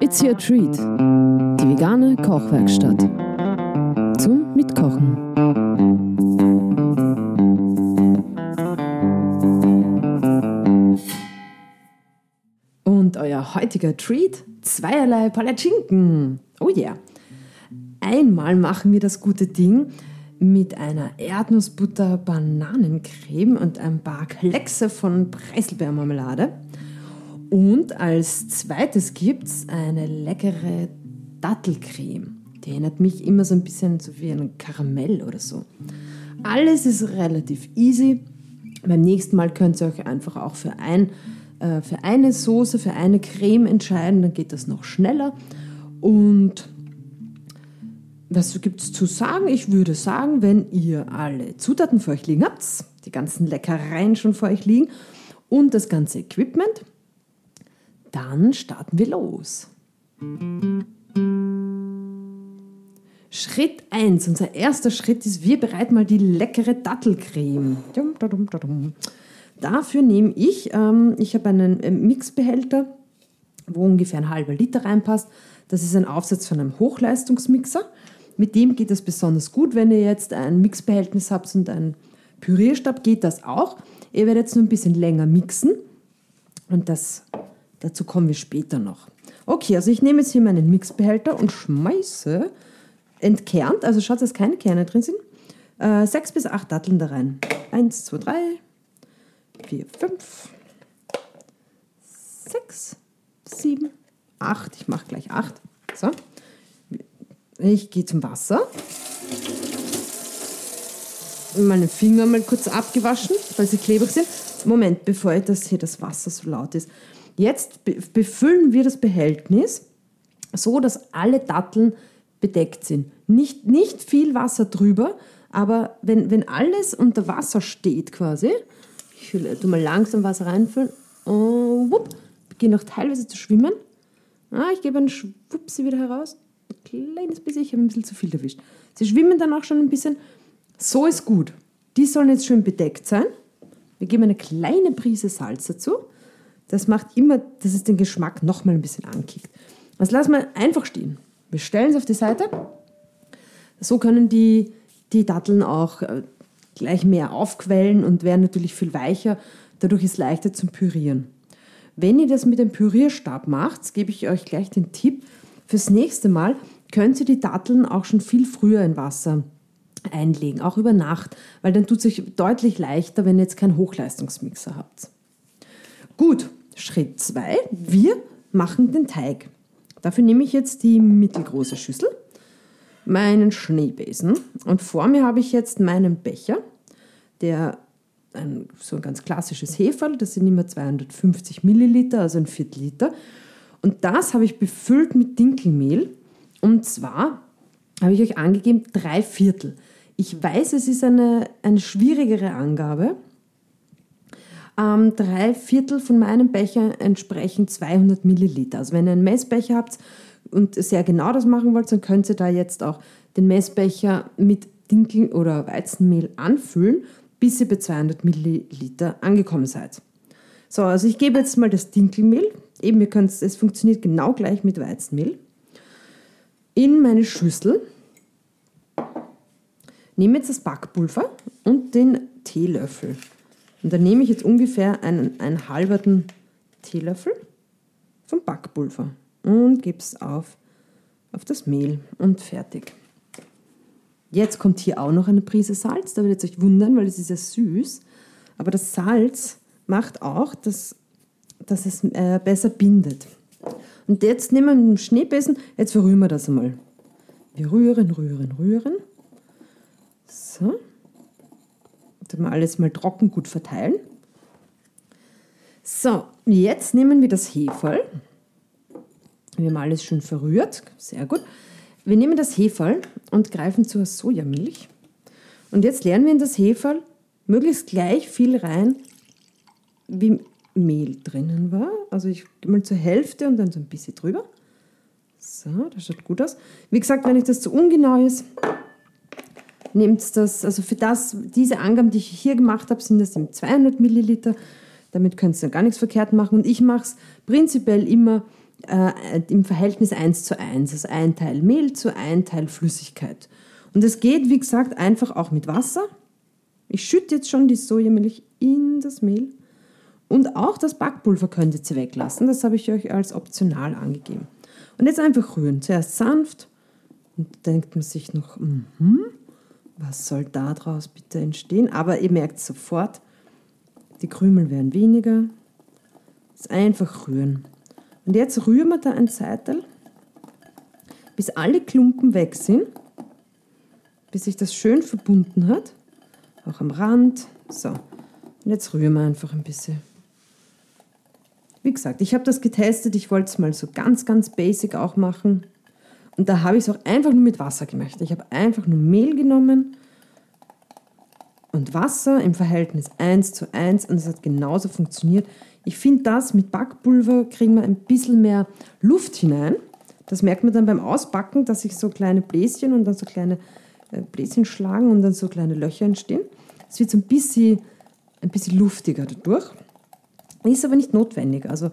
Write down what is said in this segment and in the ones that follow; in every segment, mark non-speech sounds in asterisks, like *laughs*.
It's your treat. Die vegane Kochwerkstatt. Zum Mitkochen. Und euer heutiger Treat: zweierlei Palatschinken. Oh yeah. Einmal machen wir das gute Ding mit einer Erdnussbutter-Bananencreme und ein paar Kleckse von Preiselbeermarmelade. Und als zweites gibt es eine leckere Dattelcreme. Die erinnert mich immer so ein bisschen so wie ein Karamell oder so. Alles ist relativ easy. Beim nächsten Mal könnt ihr euch einfach auch für, ein, äh, für eine Soße, für eine Creme entscheiden. Dann geht das noch schneller. Und was gibt es zu sagen? Ich würde sagen, wenn ihr alle Zutaten für euch liegen habt, die ganzen Leckereien schon vor euch liegen und das ganze Equipment, dann starten wir los. Schritt 1, unser erster Schritt ist, wir bereiten mal die leckere Dattelcreme. Dafür nehme ich, ähm, ich habe einen äh, Mixbehälter, wo ungefähr ein halber Liter reinpasst. Das ist ein Aufsatz von einem Hochleistungsmixer. Mit dem geht das besonders gut. Wenn ihr jetzt ein Mixbehältnis habt und einen Pürierstab, geht das auch. Ihr werdet jetzt nur ein bisschen länger mixen und das Dazu kommen wir später noch. Okay, also ich nehme jetzt hier meinen Mixbehälter und schmeiße entkernt, also schaut, dass keine Kerne drin sind, äh, sechs bis acht Datteln da rein. Eins, zwei, drei, vier, fünf, sechs, sieben, acht. Ich mache gleich acht. So. Ich gehe zum Wasser. Meine Finger mal kurz abgewaschen, weil sie klebrig sind. Moment, bevor das hier das Wasser so laut ist. Jetzt befüllen wir das Behältnis so, dass alle Datteln bedeckt sind. Nicht, nicht viel Wasser drüber, aber wenn, wenn alles unter Wasser steht quasi, ich will tu mal langsam Wasser reinfüllen, oh, wupp, beginne auch teilweise zu schwimmen. Ah, ich gebe einen Schwupsi wieder heraus. Ein kleines bisschen, ich habe ein bisschen zu viel erwischt. Sie schwimmen dann auch schon ein bisschen. So ist gut. Die sollen jetzt schön bedeckt sein. Wir geben eine kleine Prise Salz dazu. Das macht immer, dass es den Geschmack noch mal ein bisschen ankickt. Das lassen wir einfach stehen. Wir stellen es auf die Seite. So können die, die Datteln auch äh, gleich mehr aufquellen und werden natürlich viel weicher. Dadurch ist es leichter zum Pürieren. Wenn ihr das mit dem Pürierstab macht, gebe ich euch gleich den Tipp. Fürs nächste Mal könnt ihr die Datteln auch schon viel früher in Wasser einlegen, auch über Nacht, weil dann tut es euch deutlich leichter, wenn ihr jetzt keinen Hochleistungsmixer habt. Gut, Schritt 2, wir machen den Teig. Dafür nehme ich jetzt die mittelgroße Schüssel, meinen Schneebesen und vor mir habe ich jetzt meinen Becher, der ein, so ein ganz klassisches Heferl, das sind immer 250 Milliliter, also ein Viertel Liter. Und das habe ich befüllt mit Dinkelmehl. Und zwar habe ich euch angegeben, drei Viertel. Ich weiß, es ist eine, eine schwierigere Angabe, ähm, drei Viertel von meinem Becher entsprechen 200 Milliliter. Also wenn ihr einen Messbecher habt und sehr genau das machen wollt, dann könnt ihr da jetzt auch den Messbecher mit Dinkel oder Weizenmehl anfüllen, bis ihr bei 200 Milliliter angekommen seid. So, also ich gebe jetzt mal das Dinkelmehl, eben ihr könnt, es funktioniert genau gleich mit Weizenmehl, in meine Schüssel. Nehme jetzt das Backpulver und den Teelöffel. Und dann nehme ich jetzt ungefähr einen, einen halberten Teelöffel vom Backpulver und gebe es auf, auf das Mehl und fertig. Jetzt kommt hier auch noch eine Prise Salz. Da werdet ihr euch wundern, weil es ist ja süß. Aber das Salz macht auch, dass, dass es äh, besser bindet. Und jetzt nehmen wir dem Schneebesen, jetzt verrühren wir das einmal. Wir rühren, rühren, rühren. So mal alles mal trocken gut verteilen. So, jetzt nehmen wir das Heferl. Wir haben alles schon verrührt, sehr gut. Wir nehmen das Heferl und greifen zur Sojamilch. Und jetzt lernen wir in das Heferl möglichst gleich viel rein, wie Mehl drinnen war. Also ich gehe mal zur Hälfte und dann so ein bisschen drüber. So, das schaut gut aus. Wie gesagt, wenn euch das zu ungenau ist, nehmt das, also für das, diese Angaben, die ich hier gemacht habe, sind das 200 Milliliter. Damit könnt ihr gar nichts verkehrt machen. Und ich mache es prinzipiell immer äh, im Verhältnis 1 zu 1. Also ein Teil Mehl zu ein Teil Flüssigkeit. Und es geht, wie gesagt, einfach auch mit Wasser. Ich schütte jetzt schon die Sojamilch in das Mehl. Und auch das Backpulver könnt ihr weglassen. Das habe ich euch als optional angegeben. Und jetzt einfach rühren. Zuerst sanft. Und denkt man sich noch, mm was soll daraus bitte entstehen? Aber ihr merkt sofort, die Krümel werden weniger. Das einfach rühren. Und jetzt rühren wir da ein Zeitel, bis alle Klumpen weg sind, bis sich das schön verbunden hat, auch am Rand. So, und jetzt rühren wir einfach ein bisschen. Wie gesagt, ich habe das getestet, ich wollte es mal so ganz, ganz basic auch machen. Und da habe ich es auch einfach nur mit Wasser gemacht. Ich habe einfach nur Mehl genommen und Wasser im Verhältnis 1 zu 1 und es hat genauso funktioniert. Ich finde das mit Backpulver kriegen wir ein bisschen mehr Luft hinein. Das merkt man dann beim Ausbacken, dass sich so kleine Bläschen und dann so kleine äh, Bläschen schlagen und dann so kleine Löcher entstehen. Es wird so ein bisschen, ein bisschen luftiger dadurch. Ist aber nicht notwendig. Also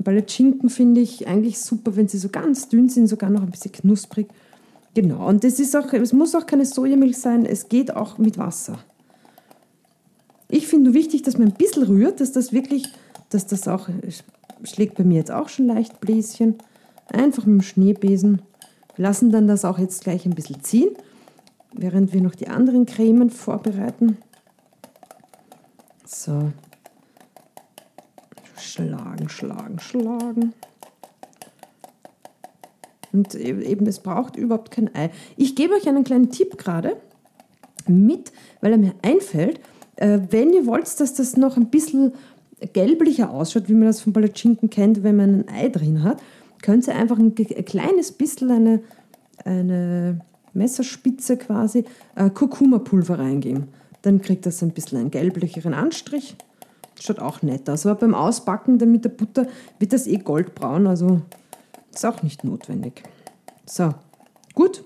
Palatschinken finde ich eigentlich super, wenn sie so ganz dünn sind, sogar noch ein bisschen knusprig. Genau, und es, ist auch, es muss auch keine Sojamilch sein, es geht auch mit Wasser. Ich finde nur wichtig, dass man ein bisschen rührt, dass das wirklich, dass das auch, schlägt bei mir jetzt auch schon leicht Bläschen. Einfach mit dem Schneebesen. Wir lassen dann das auch jetzt gleich ein bisschen ziehen, während wir noch die anderen Cremen vorbereiten. So. Schlagen, schlagen, schlagen. Und e-, eben, es braucht überhaupt kein Ei. Ich gebe euch einen kleinen Tipp gerade mit, weil er mir einfällt. Äh, wenn ihr wollt, dass das noch ein bisschen gelblicher ausschaut, wie man das von Palatschinken kennt, wenn man ein Ei drin hat, könnt ihr einfach ein, ein kleines bisschen eine, eine Messerspitze quasi äh, Kurkuma-Pulver reingeben. Dann kriegt das ein bisschen einen gelblicheren Anstrich. Schaut auch nett aus. Aber beim Ausbacken dann mit der Butter wird das eh goldbraun, also ist auch nicht notwendig. So, gut.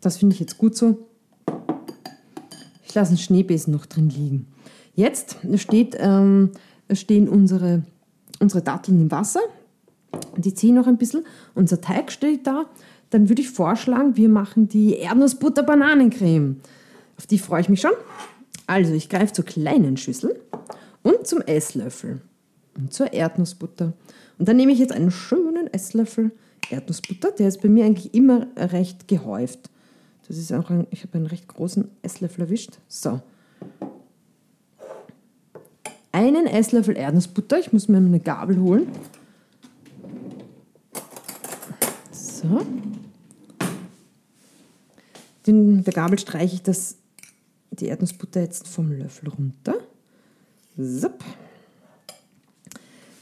Das finde ich jetzt gut so. Ich lasse einen Schneebesen noch drin liegen. Jetzt steht, ähm, stehen unsere, unsere Datteln im Wasser. Die ziehen noch ein bisschen. Unser Teig steht da. Dann würde ich vorschlagen, wir machen die Erdnussbutter-Bananencreme. Auf die freue ich mich schon. Also, ich greife zur kleinen Schüssel und zum Esslöffel und zur Erdnussbutter. Und dann nehme ich jetzt einen schönen Esslöffel Erdnussbutter. Der ist bei mir eigentlich immer recht gehäuft. Das ist auch ein, ich habe einen recht großen Esslöffel erwischt. So. Einen Esslöffel Erdnussbutter. Ich muss mir eine Gabel holen. So. Den, der Gabel streiche ich das, die Erdnussbutter jetzt vom Löffel runter. So.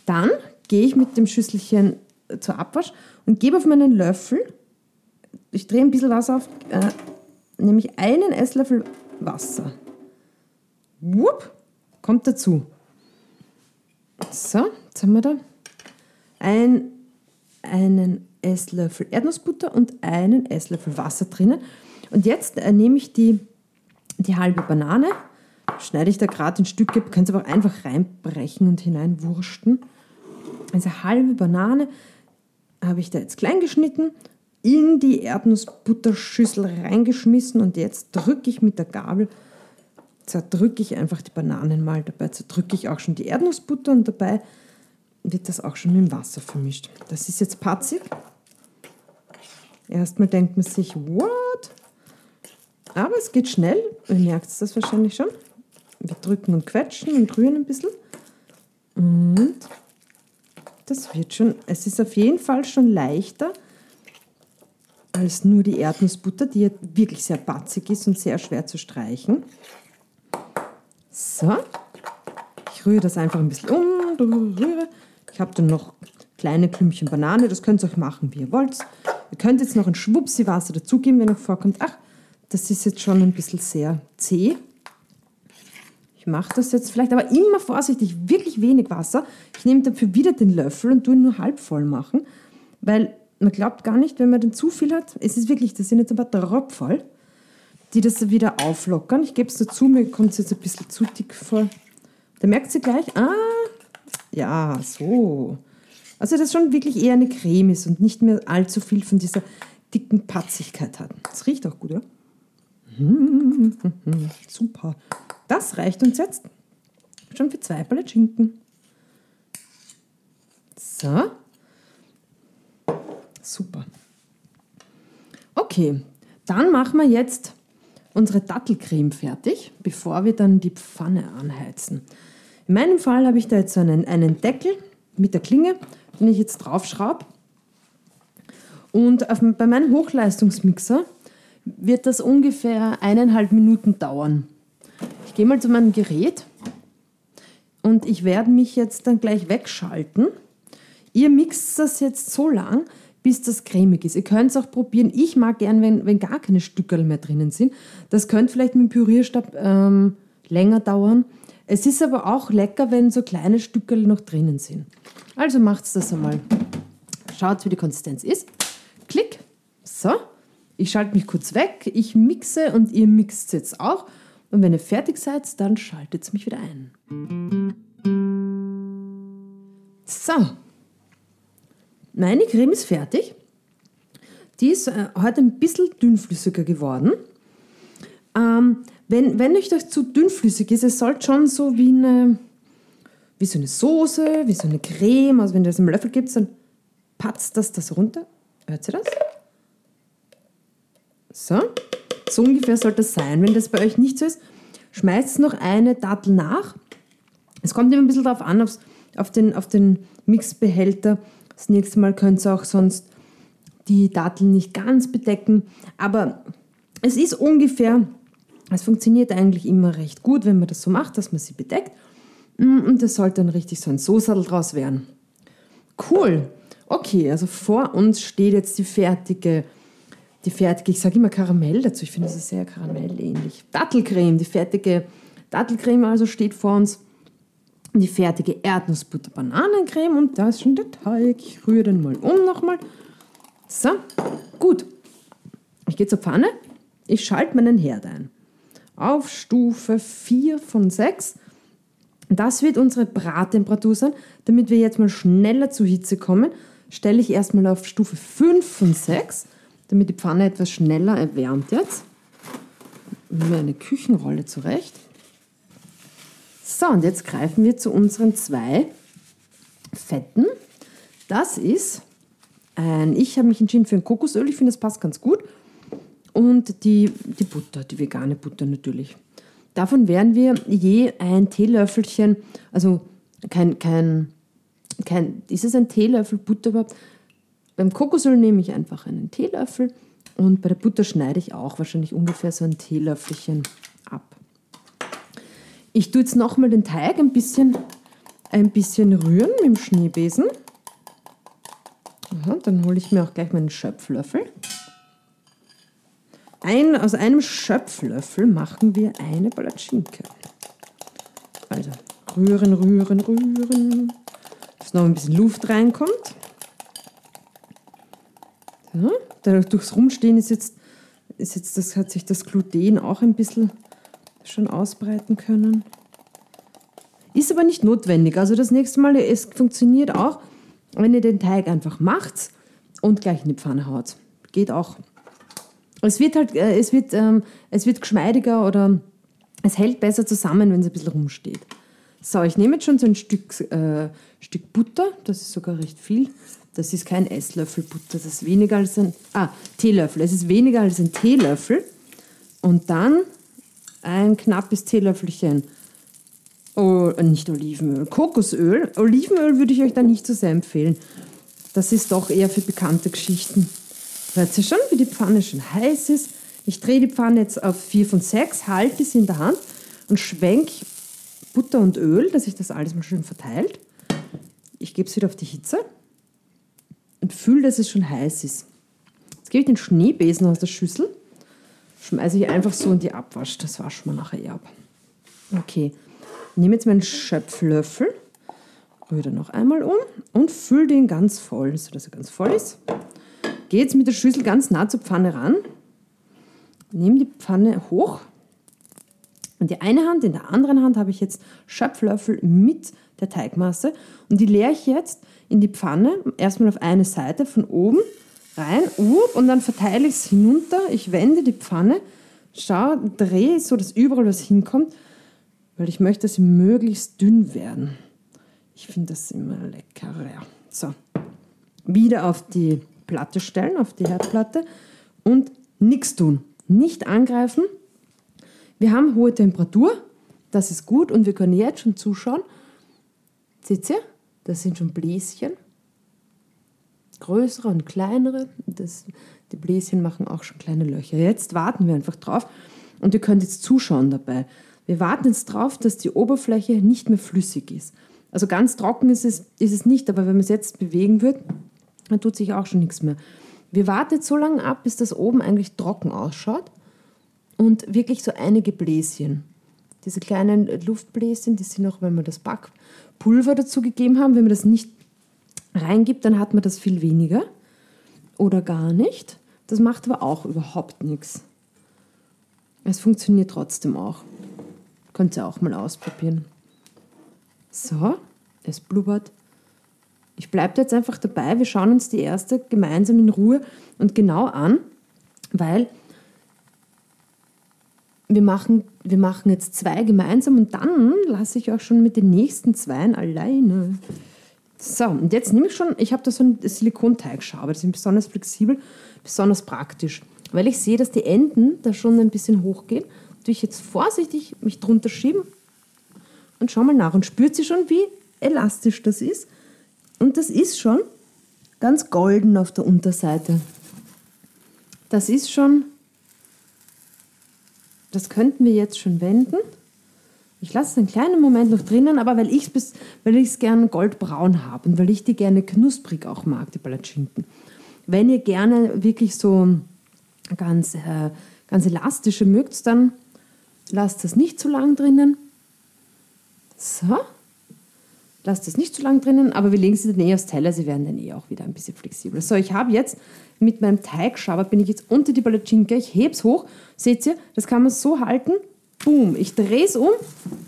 Dann gehe ich mit dem Schüsselchen zur Abwasch und gebe auf meinen Löffel, ich drehe ein bisschen Wasser auf, äh, nämlich einen Esslöffel Wasser. Wupp, kommt dazu. So, jetzt haben wir da ein, einen Esslöffel Erdnussbutter und einen Esslöffel Wasser drinnen. Und jetzt äh, nehme ich die, die halbe Banane, schneide ich da gerade in Stücke, könnt ihr aber einfach reinbrechen und hineinwursten. Also halbe Banane, habe ich da jetzt klein geschnitten, in die Erdnussbutterschüssel reingeschmissen und jetzt drücke ich mit der Gabel, zerdrücke ich einfach die Bananen mal. Dabei zerdrücke ich auch schon die Erdnussbutter und dabei wird das auch schon mit dem Wasser vermischt. Das ist jetzt patzig. Erstmal denkt man sich, what? Aber es geht schnell. Ihr merkt das wahrscheinlich schon. Wir drücken und quetschen und rühren ein bisschen. Und das wird schon, es ist auf jeden Fall schon leichter als nur die Erdnussbutter, die ja wirklich sehr batzig ist und sehr schwer zu streichen. So, ich rühre das einfach ein bisschen um, rühre. Ich habe dann noch kleine Klümpchen Banane, das könnt ihr euch machen, wie ihr wollt. Ihr könnt jetzt noch ein Schwupsi Wasser dazugeben, wenn euch vorkommt, ach, das ist jetzt schon ein bisschen sehr zäh. Ich mache das jetzt vielleicht, aber immer vorsichtig, wirklich wenig Wasser. Ich nehme dafür wieder den Löffel und tue ihn nur halb voll machen, weil man glaubt gar nicht, wenn man den zu viel hat, es ist wirklich, das sind jetzt aber Tropfall, die das wieder auflockern. Ich gebe es dazu, mir kommt es jetzt ein bisschen zu dick vor. Da merkt sie gleich, ah, ja, so. Also das schon wirklich eher eine Creme ist und nicht mehr allzu viel von dieser dicken Patzigkeit hat. Das riecht auch gut, ja? *laughs* Super. Das reicht uns jetzt schon für zwei Palatschinken. So. Super. Okay, dann machen wir jetzt unsere Dattelcreme fertig, bevor wir dann die Pfanne anheizen. In meinem Fall habe ich da jetzt einen, einen Deckel mit der Klinge, den ich jetzt draufschraube. Und auf, bei meinem Hochleistungsmixer wird das ungefähr eineinhalb Minuten dauern. Ich gehe mal zu meinem Gerät und ich werde mich jetzt dann gleich wegschalten. Ihr mixt das jetzt so lang, bis das cremig ist. Ihr könnt es auch probieren. Ich mag gern, wenn, wenn gar keine Stückerl mehr drinnen sind. Das könnte vielleicht mit dem Pürierstab ähm, länger dauern. Es ist aber auch lecker, wenn so kleine Stückerl noch drinnen sind. Also macht das einmal. Schaut, wie die Konsistenz ist. Klick. So. Ich schalte mich kurz weg. Ich mixe und ihr mixt jetzt auch. Und wenn ihr fertig seid, dann schaltet mich wieder ein. So, meine Creme ist fertig. Die ist äh, heute ein bisschen dünnflüssiger geworden. Ähm, wenn, wenn euch das zu dünnflüssig ist, es sollte schon so wie eine, wie so eine Soße, wie so eine Creme, also wenn ihr das im Löffel gibt, dann patzt das das runter. Hört ihr das? So, so ungefähr sollte das sein. Wenn das bei euch nicht so ist, schmeißt noch eine Dattel nach. Es kommt immer ein bisschen darauf an, auf den, auf den Mixbehälter, das nächste Mal könnt ihr auch sonst die Datteln nicht ganz bedecken. Aber es ist ungefähr, es funktioniert eigentlich immer recht gut, wenn man das so macht, dass man sie bedeckt. Mm, und das sollte dann richtig so ein Soßerl draus werden. Cool. Okay, also vor uns steht jetzt die fertige, die fertige, ich sage immer Karamell dazu, ich finde, das ist sehr karamellähnlich. Dattelcreme, die fertige Dattelcreme also steht vor uns die fertige Erdnussbutter-Bananencreme und da ist schon der Teig. Ich rühre den mal um nochmal. So, gut. Ich gehe zur Pfanne. Ich schalte meinen Herd ein. Auf Stufe 4 von 6. Das wird unsere Brattemperatur sein. Damit wir jetzt mal schneller zur Hitze kommen, stelle ich erstmal auf Stufe 5 von 6, damit die Pfanne etwas schneller erwärmt jetzt. Mir eine Küchenrolle zurecht. So, und jetzt greifen wir zu unseren zwei Fetten. Das ist ein, ich habe mich entschieden für ein Kokosöl, ich finde, das passt ganz gut. Und die, die Butter, die vegane Butter natürlich. Davon werden wir je ein Teelöffelchen, also kein, kein, kein, ist es ein Teelöffel Butter überhaupt? Beim Kokosöl nehme ich einfach einen Teelöffel und bei der Butter schneide ich auch wahrscheinlich ungefähr so ein Teelöffelchen ab. Ich tue jetzt nochmal den Teig ein bisschen, ein bisschen rühren mit dem Schneebesen. Aha, dann hole ich mir auch gleich meinen Schöpflöffel. Ein, aus einem Schöpflöffel machen wir eine Palatschinke. Also rühren, rühren, rühren, dass noch ein bisschen Luft reinkommt. So, durchs Rumstehen ist jetzt, ist jetzt das, hat sich das Gluten auch ein bisschen schon ausbreiten können. Ist aber nicht notwendig. Also das nächste Mal, es funktioniert auch, wenn ihr den Teig einfach macht und gleich in die Pfanne haut. Geht auch. Es wird halt, äh, es wird, ähm, es wird geschmeidiger oder es hält besser zusammen, wenn es ein bisschen rumsteht. So, ich nehme jetzt schon so ein Stück, äh, Stück Butter, das ist sogar recht viel. Das ist kein Esslöffel Butter, das ist weniger als ein, ah, Teelöffel. Es ist weniger als ein Teelöffel. Und dann ein knappes Teelöffelchen, oh, nicht Olivenöl, Kokosöl. Olivenöl würde ich euch da nicht so sehr empfehlen. Das ist doch eher für bekannte Geschichten. Hört ihr schon, wie die Pfanne schon heiß ist? Ich drehe die Pfanne jetzt auf 4 von 6, halte sie in der Hand und schwenke Butter und Öl, dass sich das alles mal schön verteilt. Ich gebe es wieder auf die Hitze und fühle, dass es schon heiß ist. Jetzt gebe ich den Schneebesen aus der Schüssel schmeiße ich einfach so in die Abwasch. Das waschen wir nachher eh ab. Okay, nehme jetzt meinen Schöpflöffel, rühre noch einmal um und fülle den ganz voll, sodass er ganz voll ist. Gehe jetzt mit der Schüssel ganz nah zur Pfanne ran, nehme die Pfanne hoch und die eine Hand, in der anderen Hand habe ich jetzt Schöpflöffel mit der Teigmasse. Und die leere ich jetzt in die Pfanne, erstmal auf eine Seite von oben rein und dann verteile ich es hinunter. Ich wende die Pfanne, schaue, drehe so, dass überall was hinkommt, weil ich möchte, dass sie möglichst dünn werden. Ich finde das immer leckerer. So, wieder auf die Platte stellen, auf die Herdplatte und nichts tun. Nicht angreifen. Wir haben hohe Temperatur, das ist gut und wir können jetzt schon zuschauen. Seht ihr? Das sind schon Bläschen. Größere und kleinere. Das, die Bläschen machen auch schon kleine Löcher. Jetzt warten wir einfach drauf und ihr könnt jetzt zuschauen dabei. Wir warten jetzt drauf, dass die Oberfläche nicht mehr flüssig ist. Also ganz trocken ist es, ist es nicht, aber wenn man es jetzt bewegen wird, dann tut sich auch schon nichts mehr. Wir warten so lange ab, bis das oben eigentlich trocken ausschaut und wirklich so einige Bläschen. Diese kleinen Luftbläschen, die sind auch, wenn wir das Backpulver dazu gegeben haben. Wenn man das nicht reingibt, dann hat man das viel weniger oder gar nicht. Das macht aber auch überhaupt nichts. Es funktioniert trotzdem auch. Könnt ihr auch mal ausprobieren. So, es blubbert. Ich bleibe jetzt einfach dabei. Wir schauen uns die erste gemeinsam in Ruhe und genau an, weil wir machen, wir machen jetzt zwei gemeinsam und dann lasse ich auch schon mit den nächsten zwei alleine. So, und jetzt nehme ich schon, ich habe da so eine Silikonteigschraube, die sind besonders flexibel, besonders praktisch. Weil ich sehe, dass die Enden da schon ein bisschen hochgehen, tue ich jetzt vorsichtig mich drunter schieben und schau mal nach und spürt sie schon, wie elastisch das ist. Und das ist schon ganz golden auf der Unterseite. Das ist schon das könnten wir jetzt schon wenden. Ich lasse es einen kleinen Moment noch drinnen, aber weil ich es weil ich's gern goldbraun habe und weil ich die gerne knusprig auch mag, die Palatschinken. Wenn ihr gerne wirklich so ganz, äh, ganz elastische mögt, dann lasst das nicht zu lang drinnen. So. Lasst das nicht zu lang drinnen, aber wir legen sie dann eh aufs Teller, sie werden dann eh auch wieder ein bisschen flexibler. So, ich habe jetzt mit meinem Teigschaber bin ich jetzt unter die Palatschinke, ich hebe es hoch, seht ihr, das kann man so halten, boom, ich drehe es um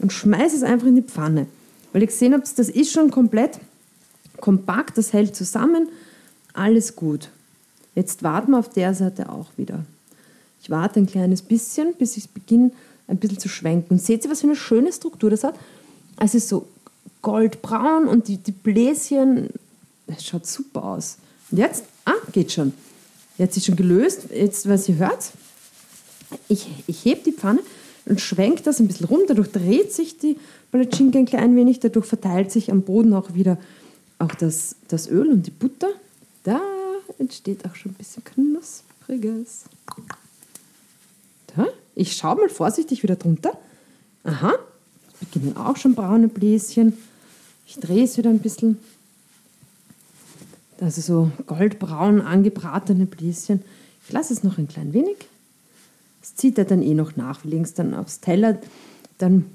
und schmeiße es einfach in die Pfanne. Weil ihr gesehen habt, das ist schon komplett kompakt, das hält zusammen, alles gut. Jetzt warten wir auf der Seite auch wieder. Ich warte ein kleines bisschen, bis ich beginne ein bisschen zu schwenken. Seht ihr, was für eine schöne Struktur das hat? Es ist so goldbraun und die, die Bläschen, das schaut super aus. Und jetzt, ah, geht schon. Jetzt ist schon gelöst. Jetzt, was ihr hört, ich, ich hebe die Pfanne und schwenke das ein bisschen rum. Dadurch dreht sich die Palatschinke ein klein wenig. Dadurch verteilt sich am Boden auch wieder auch das, das Öl und die Butter. Da entsteht auch schon ein bisschen Knuspriges. Da, ich schaue mal vorsichtig wieder drunter. Aha, beginnen auch schon braune Bläschen. Ich drehe es wieder ein bisschen. Also so goldbraun angebratene Bläschen. Ich lasse es noch ein klein wenig. Das zieht er dann eh noch nach. Wir legen es dann aufs Teller. Dann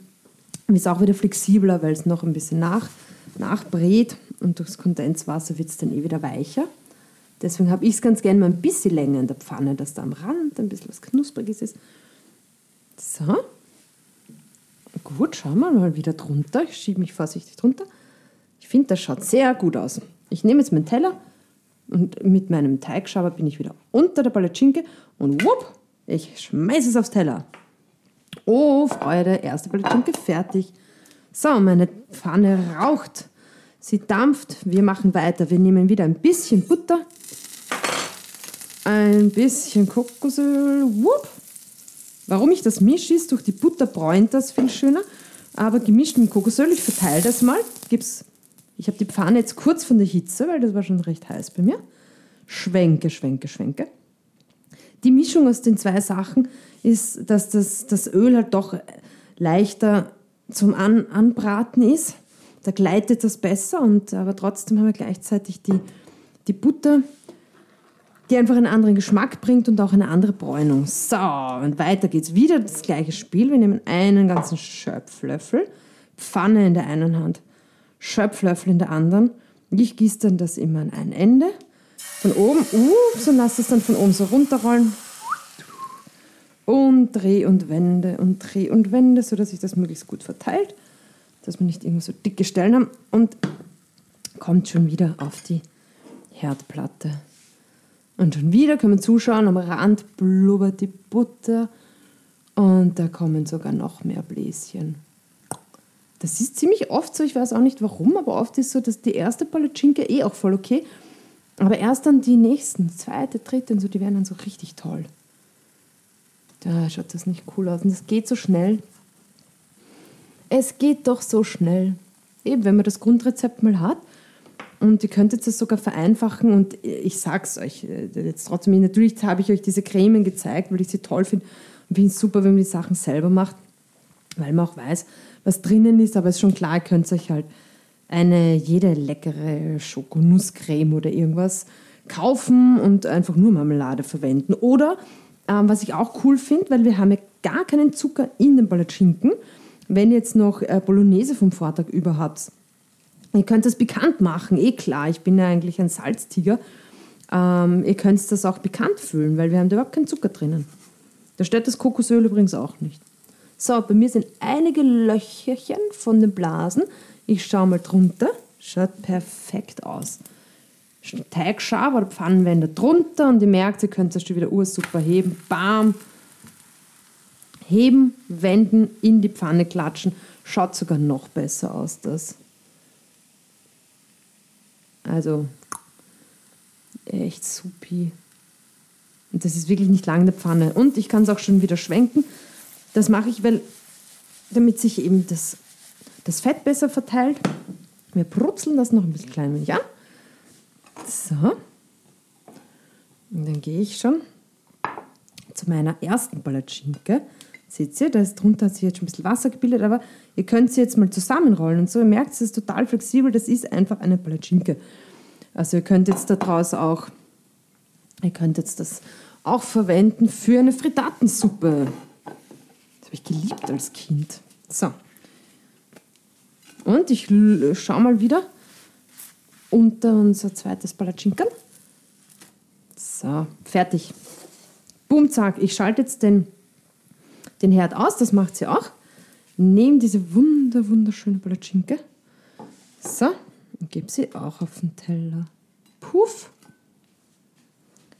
ist es auch wieder flexibler, weil es noch ein bisschen nach, nachbrät und durchs Kondenswasser wird es dann eh wieder weicher. Deswegen habe ich es ganz gerne mal ein bisschen länger in der Pfanne, dass da am Rand ein bisschen was Knuspriges ist. So. Gut, schauen wir mal wieder drunter. Ich schiebe mich vorsichtig drunter. Finde, das schaut sehr gut aus. Ich nehme jetzt meinen Teller und mit meinem Teigschaber bin ich wieder unter der Palatschinke und wupp, ich schmeiße es aufs Teller. Oh, Freude, erste Palatschinke fertig. So, meine Pfanne raucht. Sie dampft. Wir machen weiter. Wir nehmen wieder ein bisschen Butter, ein bisschen Kokosöl. Wupp. Warum ich das mische, ist durch die Butter bräunt das viel schöner. Aber gemischt mit Kokosöl, ich verteile das mal. Gib's ich habe die Pfanne jetzt kurz von der Hitze, weil das war schon recht heiß bei mir. Schwenke, schwenke, schwenke. Die Mischung aus den zwei Sachen ist, dass das, das Öl halt doch leichter zum An Anbraten ist. Da gleitet das besser, und, aber trotzdem haben wir gleichzeitig die, die Butter, die einfach einen anderen Geschmack bringt und auch eine andere Bräunung. So, und weiter geht's. Wieder das gleiche Spiel. Wir nehmen einen ganzen Schöpflöffel, Pfanne in der einen Hand, Schöpflöffel in der anderen. Ich gieße dann das immer an ein Ende. Von oben, ups, und lasse es dann von oben so runterrollen. Und dreh und wende und dreh und wende, sodass sich das möglichst gut verteilt. dass wir nicht irgendwo so dicke Stellen haben. Und kommt schon wieder auf die Herdplatte. Und schon wieder können wir zuschauen, am Rand blubbert die Butter und da kommen sogar noch mehr Bläschen. Das ist ziemlich oft so, ich weiß auch nicht warum, aber oft ist so, dass die erste Palatschinke eh auch voll okay, aber erst dann die nächsten, zweite, dritte und so, die werden dann so richtig toll. Da schaut das nicht cool aus und es geht so schnell. Es geht doch so schnell. Eben, wenn man das Grundrezept mal hat, und ihr könntet es sogar vereinfachen und ich sag's euch äh, jetzt trotzdem, natürlich habe ich euch diese Cremen gezeigt, weil ich sie toll finde und finde es super, wenn man die Sachen selber macht, weil man auch weiß, was drinnen ist, aber es ist schon klar, ihr könnt euch halt eine jede leckere Schokonusscreme oder irgendwas kaufen und einfach nur Marmelade verwenden. Oder, ähm, was ich auch cool finde, weil wir haben ja gar keinen Zucker in den Palatschinken, wenn ihr jetzt noch äh, Bolognese vom Vortag über habt, Ihr könnt das bekannt machen, eh klar, ich bin ja eigentlich ein Salztiger. Ähm, ihr könnt das auch bekannt fühlen, weil wir haben da überhaupt keinen Zucker drinnen. Da steht das Kokosöl übrigens auch nicht. So, bei mir sind einige Löcherchen von den Blasen. Ich schaue mal drunter. Schaut perfekt aus. Teigschab oder Pfannenwender drunter und ihr merkt, ihr könnt das schon wieder ursuper heben. Bam! Heben, wenden, in die Pfanne klatschen. Schaut sogar noch besser aus, das. Also echt supi. Und das ist wirklich nicht lang eine Pfanne. Und ich kann es auch schon wieder schwenken. Das mache ich, weil damit sich eben das, das Fett besser verteilt. Wir brutzeln das noch ein bisschen klein wenig an. So. Und dann gehe ich schon zu meiner ersten Palatschinke. Seht ihr, da ist drunter hat sich jetzt schon ein bisschen Wasser gebildet, aber ihr könnt sie jetzt mal zusammenrollen und so. Ihr merkt, es ist total flexibel, das ist einfach eine Palatschinke. Also ihr könnt jetzt daraus auch, ihr könnt jetzt das auch verwenden für eine Frittatensuppe. Habe ich geliebt als Kind. So. Und ich schaue mal wieder unter unser zweites Palatschinken. So, fertig. Boom, zack. Ich schalte jetzt den den Herd aus, das macht sie auch. Nehme diese wunder, wunderschöne Palatschinke. So, und gebe sie auch auf den Teller. Puff.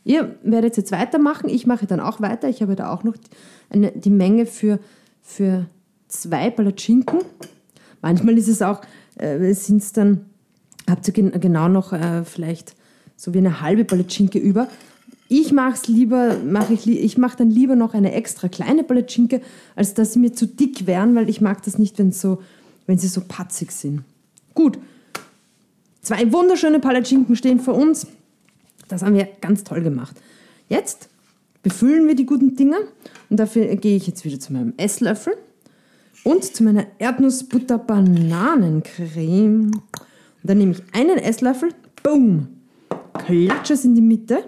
Ihr werdet jetzt weitermachen. Ich mache dann auch weiter. Ich habe da auch noch eine, die Menge für, für zwei Palatschinken. Manchmal ist es auch, äh, sind es dann, habt ihr gen genau noch äh, vielleicht so wie eine halbe Palatschinke über. Ich mache es lieber, mache ich, ich mache dann lieber noch eine extra kleine Palatschinke, als dass sie mir zu dick wären, weil ich mag das nicht, wenn, so, wenn sie so patzig sind. Gut, zwei wunderschöne Palatschinken stehen vor uns. Das haben wir ganz toll gemacht. Jetzt befüllen wir die guten Dinger und dafür gehe ich jetzt wieder zu meinem Esslöffel und zu meiner Erdnussbutter-Bananencreme. Und dann nehme ich einen Esslöffel, boom, klatsche es in die Mitte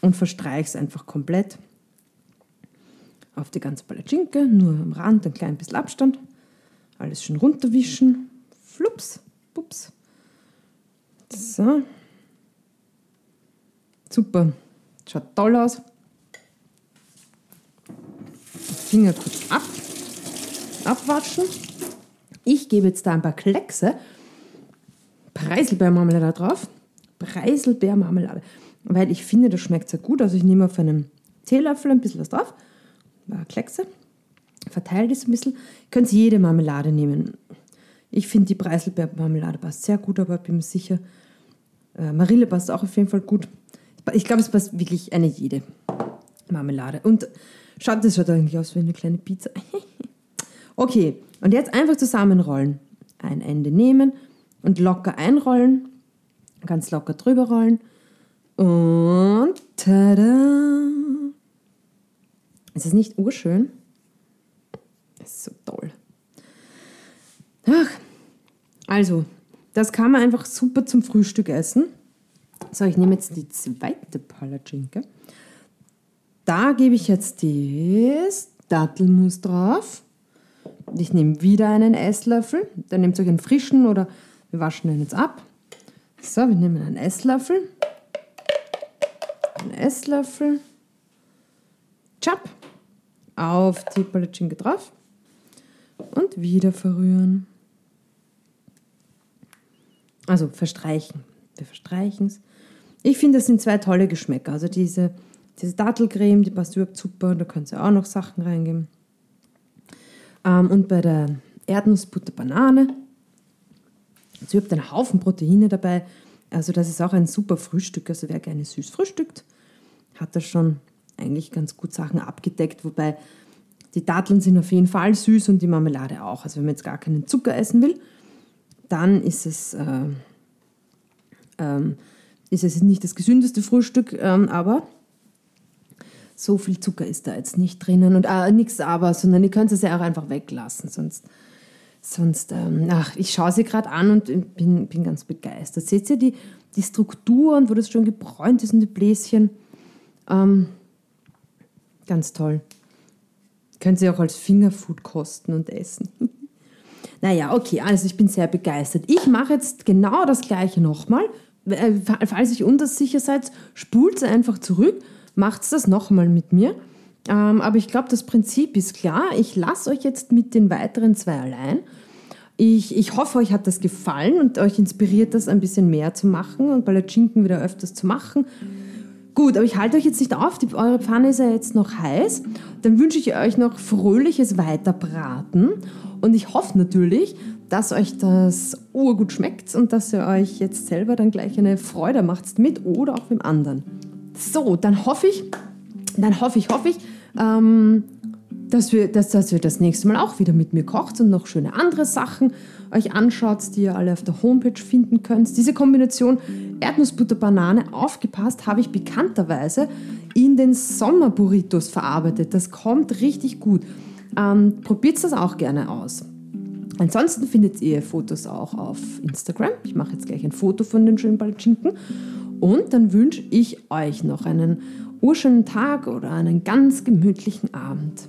und verstreiche es einfach komplett auf die ganze Palatschinke, nur am Rand ein klein bisschen Abstand. Alles schön runterwischen. Flups, pups. So. Super. Schaut toll aus. Finger kurz ab. Abwaschen. Ich gebe jetzt da ein paar Kleckse. Preiselbeermarmelade drauf. Preiselbeermarmelade weil ich finde, das schmeckt sehr gut. Also ich nehme auf einen Teelöffel ein bisschen was drauf, Kleckse, verteile das ein bisschen. Ihr könnt jede Marmelade nehmen. Ich finde die Preiselbeermarmelade passt sehr gut, aber bin mir sicher, äh, Marille passt auch auf jeden Fall gut. Ich glaube, es passt wirklich eine jede Marmelade. Und schaut, das schaut eigentlich aus wie eine kleine Pizza. *laughs* okay, und jetzt einfach zusammenrollen. Ein Ende nehmen und locker einrollen, ganz locker drüber rollen und tada! Ist es nicht urschön? Das ist so toll. Ach, also, das kann man einfach super zum Frühstück essen. So, ich nehme jetzt die zweite Palatschinke. Da gebe ich jetzt das Dattelmus drauf. Ich nehme wieder einen Esslöffel. Dann nehmt euch einen frischen oder wir waschen den jetzt ab. So, wir nehmen einen Esslöffel einen Esslöffel. Chap. Auf die Palatschinke drauf. Und wieder verrühren. Also verstreichen. Wir verstreichen es. Ich finde, das sind zwei tolle Geschmäcker. Also diese, diese Dattelcreme, die passt überhaupt super. Da könnt ihr auch noch Sachen reingeben. Ähm, und bei der Erdnussbutter Banane. Also habt einen Haufen Proteine dabei. Also das ist auch ein super Frühstück. Also wer gerne süß frühstückt, hat das schon eigentlich ganz gut Sachen abgedeckt. Wobei die Datteln sind auf jeden Fall süß und die Marmelade auch. Also wenn man jetzt gar keinen Zucker essen will, dann ist es, äh, ähm, ist es nicht das gesündeste Frühstück, ähm, aber so viel Zucker ist da jetzt nicht drinnen und äh, nichts aber, sondern ihr könnt es ja auch einfach weglassen, sonst, sonst ähm, ach, ich schaue sie gerade an und bin, bin ganz begeistert. Seht ihr die, die Strukturen, wo das schon gebräunt ist und die Bläschen? Ähm, ganz toll. Können Sie auch als Fingerfood kosten und essen. *laughs* naja, okay, also ich bin sehr begeistert. Ich mache jetzt genau das gleiche nochmal. Äh, falls ihr unsicher seid, spult einfach zurück, macht das nochmal mit mir. Ähm, aber ich glaube, das Prinzip ist klar. Ich lasse euch jetzt mit den weiteren zwei allein. Ich, ich hoffe, euch hat das gefallen und euch inspiriert das ein bisschen mehr zu machen und Palatschinken wieder öfters zu machen. Gut, aber ich halte euch jetzt nicht auf, die, eure Pfanne ist ja jetzt noch heiß. Dann wünsche ich euch noch fröhliches Weiterbraten und ich hoffe natürlich, dass euch das urgut schmeckt und dass ihr euch jetzt selber dann gleich eine Freude macht mit oder auch mit dem anderen. So, dann hoffe ich, dann hoffe ich, hoffe ich, ähm, dass, wir, dass, dass ihr das nächste Mal auch wieder mit mir kocht und noch schöne andere Sachen euch anschaut, die ihr alle auf der Homepage finden könnt. Diese Kombination Erdnussbutter Banane, aufgepasst, habe ich bekannterweise in den Sommerburritos verarbeitet. Das kommt richtig gut. Ähm, Probiert das auch gerne aus. Ansonsten findet ihr Fotos auch auf Instagram. Ich mache jetzt gleich ein Foto von den schönen Palatschinken. Und dann wünsche ich euch noch einen urschönen Tag oder einen ganz gemütlichen Abend.